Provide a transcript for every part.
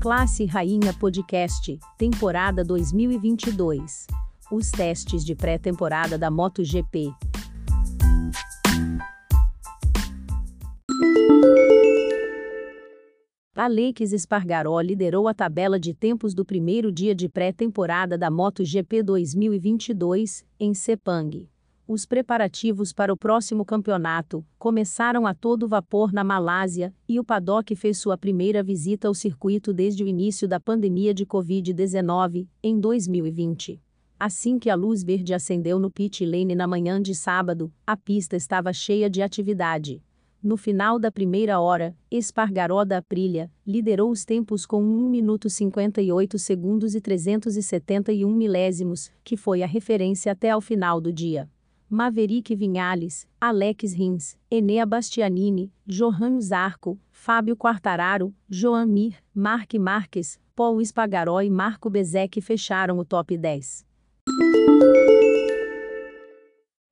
Classe Rainha Podcast, temporada 2022. Os testes de pré-temporada da MotoGP. Alex Espargaró liderou a tabela de tempos do primeiro dia de pré-temporada da MotoGP 2022, em Sepang. Os preparativos para o próximo campeonato começaram a todo vapor na Malásia e o paddock fez sua primeira visita ao circuito desde o início da pandemia de Covid-19, em 2020. Assim que a luz verde acendeu no pit lane na manhã de sábado, a pista estava cheia de atividade. No final da primeira hora, Espargaró da Aprilia liderou os tempos com 1 minuto 58 segundos e 371 milésimos, que foi a referência até ao final do dia. Maverick Vinhales, Alex Rins, Enea Bastianini, Johan Zarco, Fábio Quartararo, Joan Mir, Mark Marques, Paul Espagaró e Marco Bezek fecharam o top 10.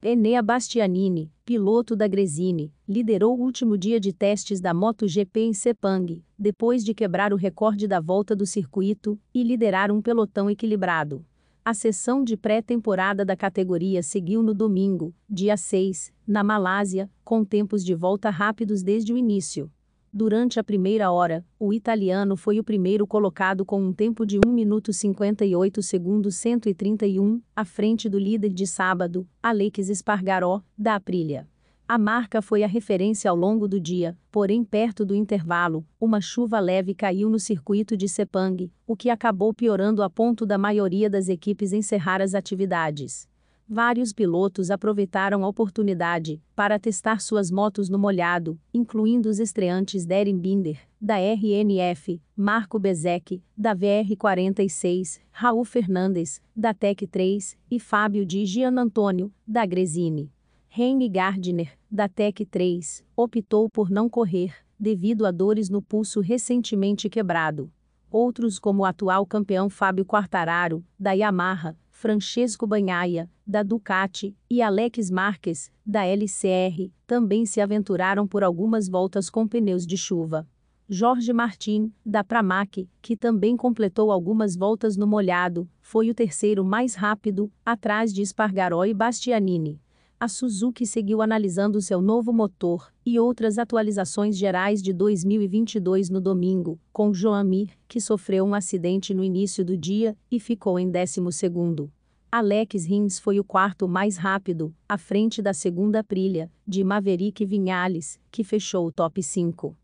Enea Bastianini, piloto da Gresini, liderou o último dia de testes da MotoGP em Sepang, depois de quebrar o recorde da volta do circuito e liderar um pelotão equilibrado. A sessão de pré-temporada da categoria seguiu no domingo, dia 6, na Malásia, com tempos de volta rápidos desde o início. Durante a primeira hora, o italiano foi o primeiro colocado com um tempo de 1 minuto 58 segundos 131, à frente do líder de sábado, Alex Espargaró, da Aprilia. A marca foi a referência ao longo do dia, porém, perto do intervalo, uma chuva leve caiu no circuito de Sepang, o que acabou piorando a ponto da maioria das equipes encerrar as atividades. Vários pilotos aproveitaram a oportunidade para testar suas motos no molhado, incluindo os estreantes Darren Binder, da RNF, Marco Bezek, da VR46, Raul Fernandes, da Tech 3 e Fábio Di Gian Antônio, da Gresini. Henry Gardner, da Tech 3, optou por não correr, devido a dores no pulso recentemente quebrado. Outros, como o atual campeão Fábio Quartararo, da Yamaha, Francesco Banhaia, da Ducati, e Alex Marques, da LCR, também se aventuraram por algumas voltas com pneus de chuva. Jorge Martin, da Pramac, que também completou algumas voltas no molhado, foi o terceiro mais rápido, atrás de Espargaró e Bastianini a Suzuki seguiu analisando seu novo motor e outras atualizações gerais de 2022 no domingo, com Joan Mir, que sofreu um acidente no início do dia e ficou em 12º. Alex Rins foi o quarto mais rápido, à frente da segunda Aprilia, de Maverick Vinhales, que fechou o top 5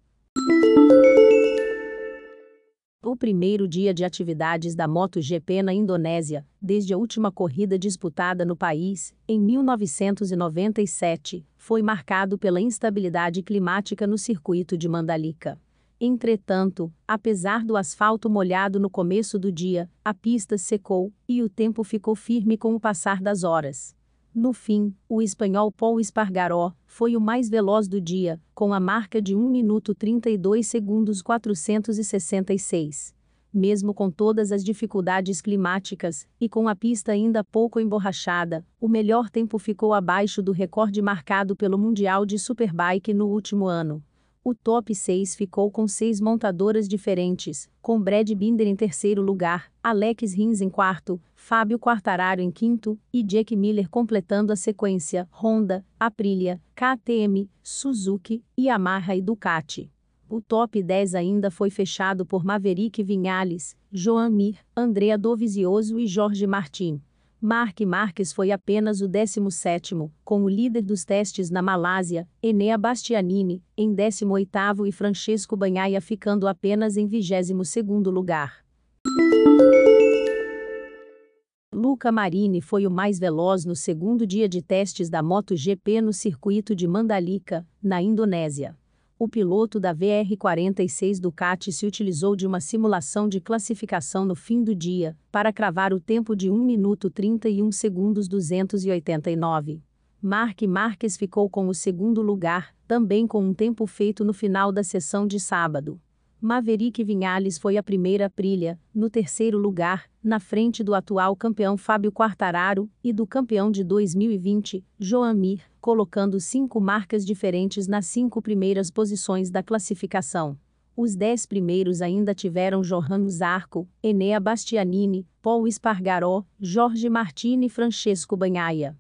o primeiro dia de atividades da MotoGP na Indonésia, desde a última corrida disputada no país, em 1997, foi marcado pela instabilidade climática no circuito de Mandalika. Entretanto, apesar do asfalto molhado no começo do dia, a pista secou e o tempo ficou firme com o passar das horas. No fim, o espanhol Paul Espargaró foi o mais veloz do dia, com a marca de 1 minuto 32 segundos 466. Mesmo com todas as dificuldades climáticas e com a pista ainda pouco emborrachada, o melhor tempo ficou abaixo do recorde marcado pelo Mundial de Superbike no último ano. O top 6 ficou com seis montadoras diferentes, com Brad Binder em terceiro lugar, Alex Rins em quarto, Fábio Quartararo em quinto e Jack Miller completando a sequência Honda, Aprilia, KTM, Suzuki, Yamaha e Ducati. O top 10 ainda foi fechado por Maverick Vinhales, Joan Mir, Andrea Dovizioso e Jorge Martin. Mark Marques foi apenas o 17º, com o líder dos testes na Malásia, Enea Bastianini, em 18º e Francesco Banhaia ficando apenas em 22º lugar. Luca Marini foi o mais veloz no segundo dia de testes da MotoGP no circuito de Mandalika, na Indonésia o piloto da VR-46 Ducati se utilizou de uma simulação de classificação no fim do dia, para cravar o tempo de 1 minuto 31 segundos 289. Mark Marques ficou com o segundo lugar, também com um tempo feito no final da sessão de sábado. Maverick Vinhales foi a primeira trilha, no terceiro lugar, na frente do atual campeão Fábio Quartararo e do campeão de 2020, Joan Mir, colocando cinco marcas diferentes nas cinco primeiras posições da classificação. Os dez primeiros ainda tiveram Johanno Zarco, Enea Bastianini, Paul Espargaró, Jorge Martini e Francesco Banhaia.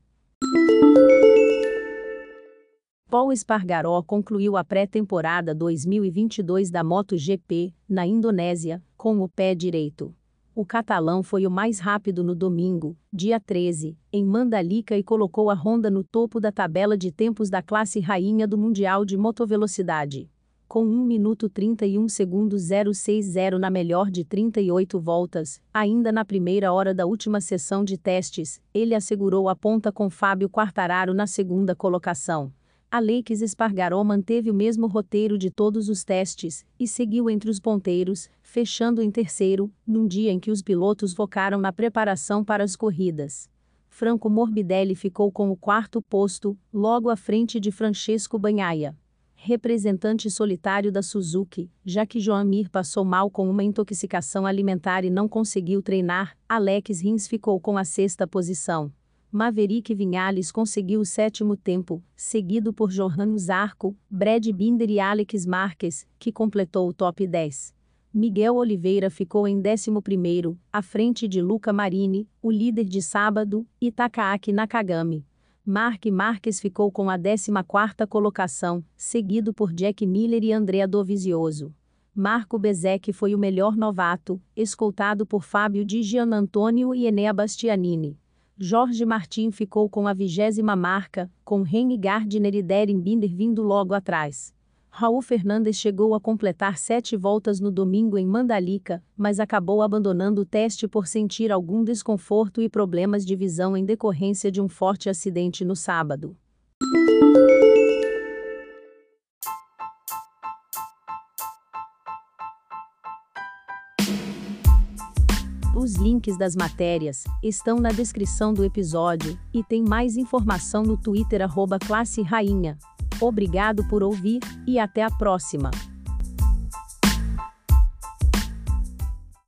Paul Espargaró concluiu a pré-temporada 2022 da MotoGP, na Indonésia, com o pé direito. O catalão foi o mais rápido no domingo, dia 13, em Mandalika e colocou a Honda no topo da tabela de tempos da classe rainha do Mundial de Motovelocidade. Com 1 minuto 31 segundos 060 na melhor de 38 voltas, ainda na primeira hora da última sessão de testes, ele assegurou a ponta com Fábio Quartararo na segunda colocação. Alex Espargaró manteve o mesmo roteiro de todos os testes e seguiu entre os ponteiros, fechando em terceiro, num dia em que os pilotos focaram na preparação para as corridas. Franco Morbidelli ficou com o quarto posto, logo à frente de Francesco Banhaia. Representante solitário da Suzuki, já que Joamir passou mal com uma intoxicação alimentar e não conseguiu treinar, Alex Rins ficou com a sexta posição. Maverick Vinhales conseguiu o sétimo tempo, seguido por Johannes Zarco, Brad Binder e Alex Marques, que completou o top 10. Miguel Oliveira ficou em 11º, à frente de Luca Marini, o líder de sábado, e Takaaki Nakagami. Mark Marques ficou com a 14ª colocação, seguido por Jack Miller e Andrea Dovizioso. Marco Bezek foi o melhor novato, escoltado por Fábio Di Gianantonio e Enea Bastianini. Jorge Martin ficou com a vigésima marca, com Reni Gardner e Derin Binder vindo logo atrás. Raul Fernandes chegou a completar sete voltas no domingo em Mandalika, mas acabou abandonando o teste por sentir algum desconforto e problemas de visão em decorrência de um forte acidente no sábado. Links das matérias estão na descrição do episódio e tem mais informação no Twitter arroba classe rainha. Obrigado por ouvir e até a próxima.